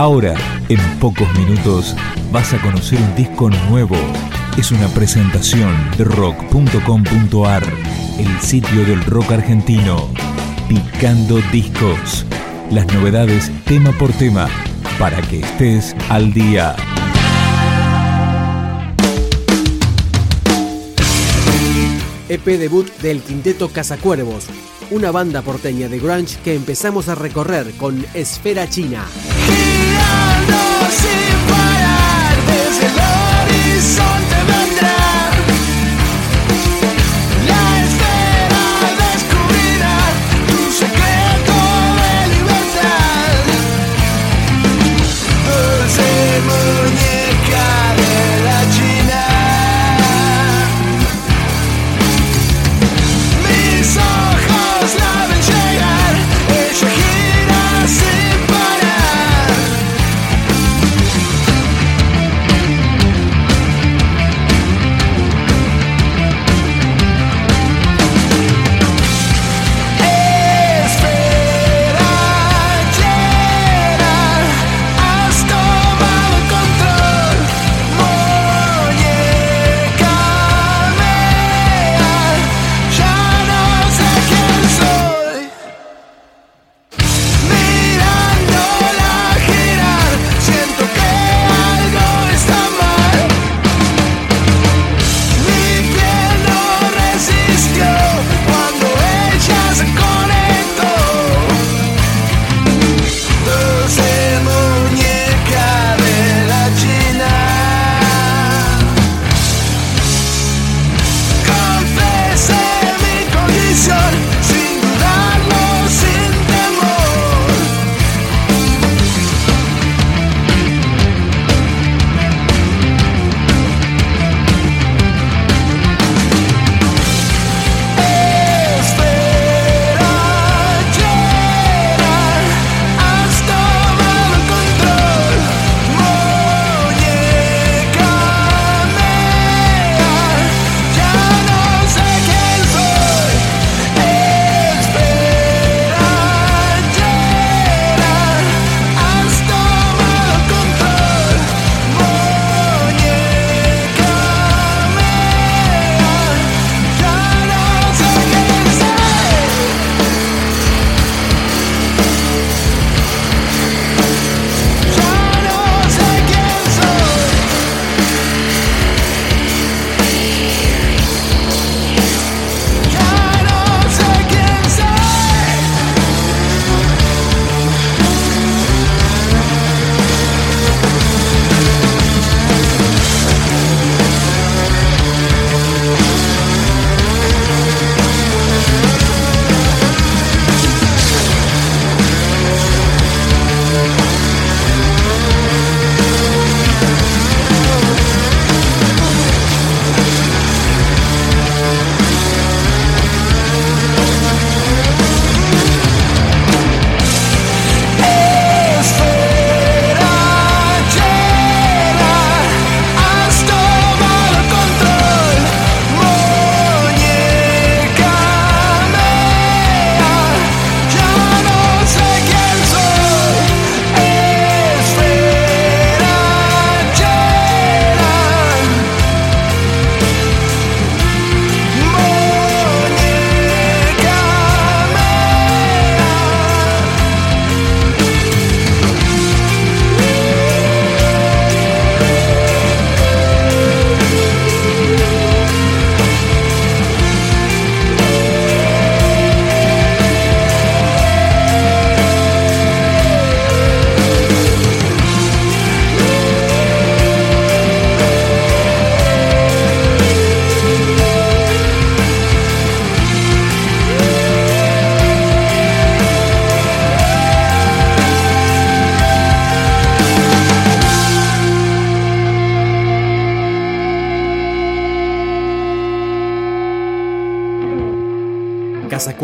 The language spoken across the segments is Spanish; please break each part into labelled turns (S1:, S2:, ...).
S1: Ahora, en pocos minutos, vas a conocer un disco nuevo. Es una presentación de rock.com.ar, el sitio del rock argentino. Picando discos. Las novedades tema por tema, para que estés al día.
S2: EP debut del quinteto Cazacuervos, una banda porteña de grunge que empezamos a recorrer con Esfera China sin parar desde el horizonte.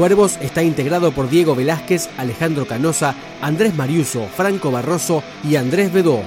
S2: Cazacuervos está integrado por Diego Velázquez, Alejandro Canosa, Andrés Mariuso, Franco Barroso y Andrés Bedó.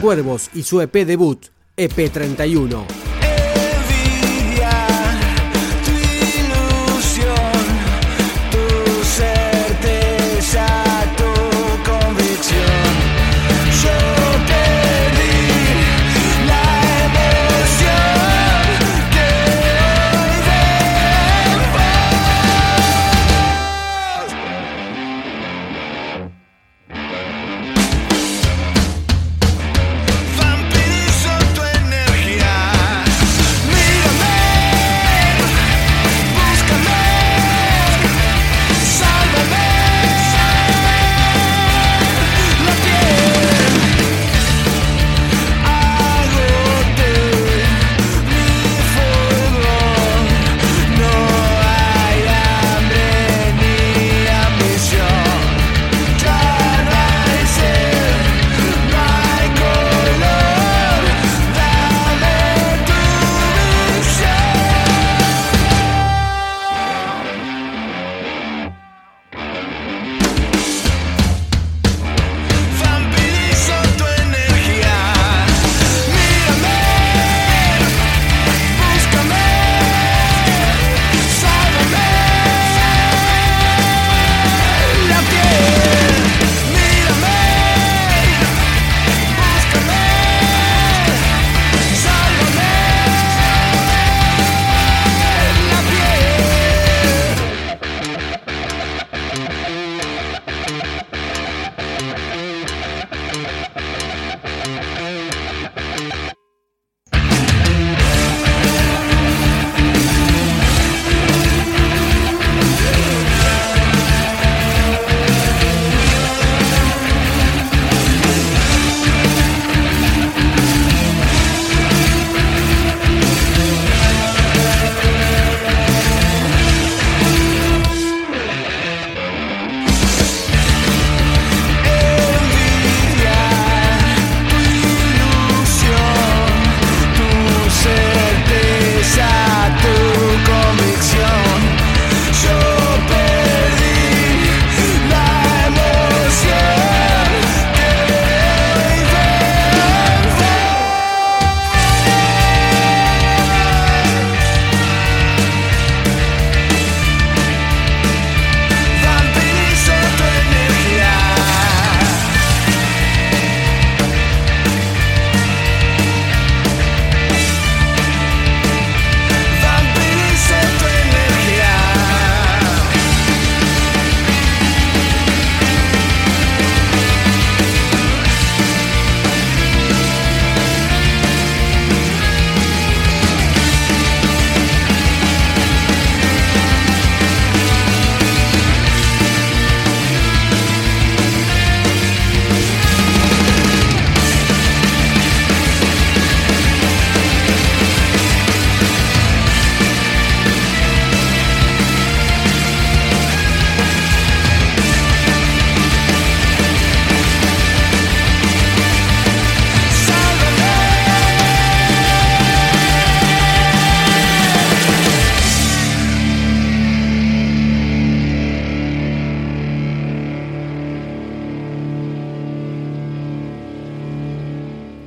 S2: Cazacuervos y su EP debut, EP31.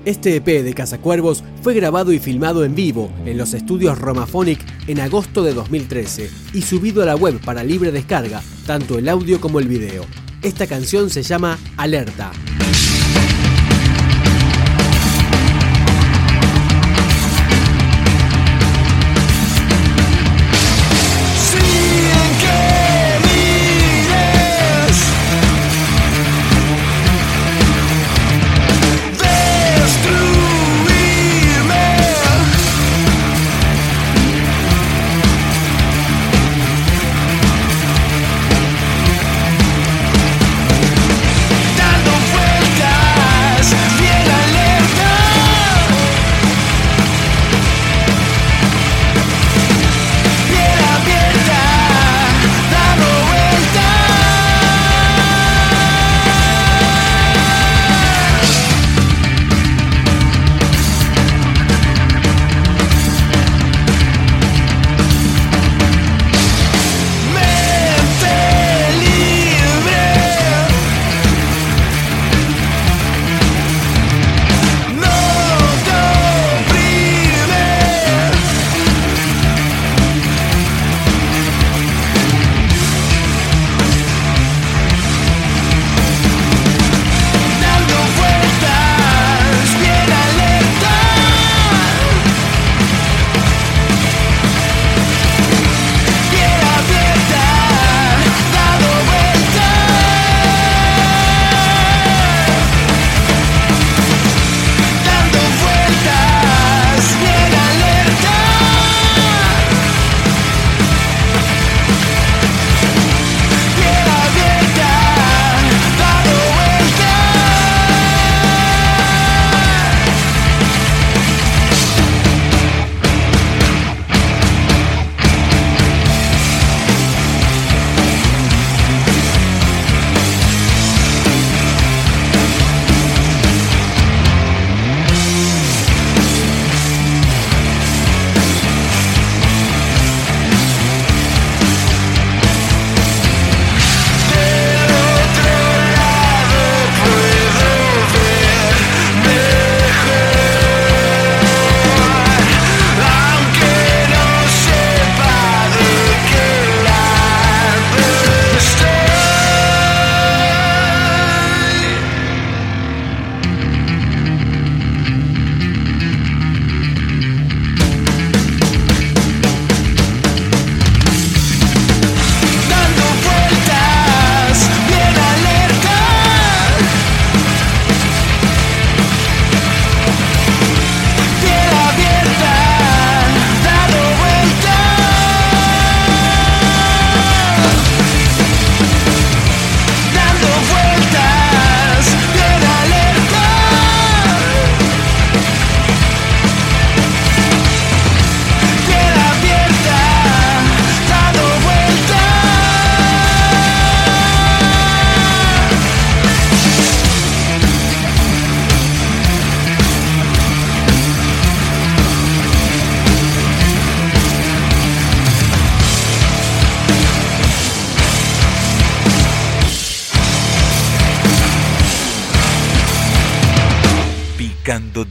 S2: Este EP de Cazacuervos fue grabado y filmado en vivo en los estudios Romaphonic en agosto de 2013 y subido a la web para libre descarga, tanto el audio como el video. Esta canción se llama Alerta.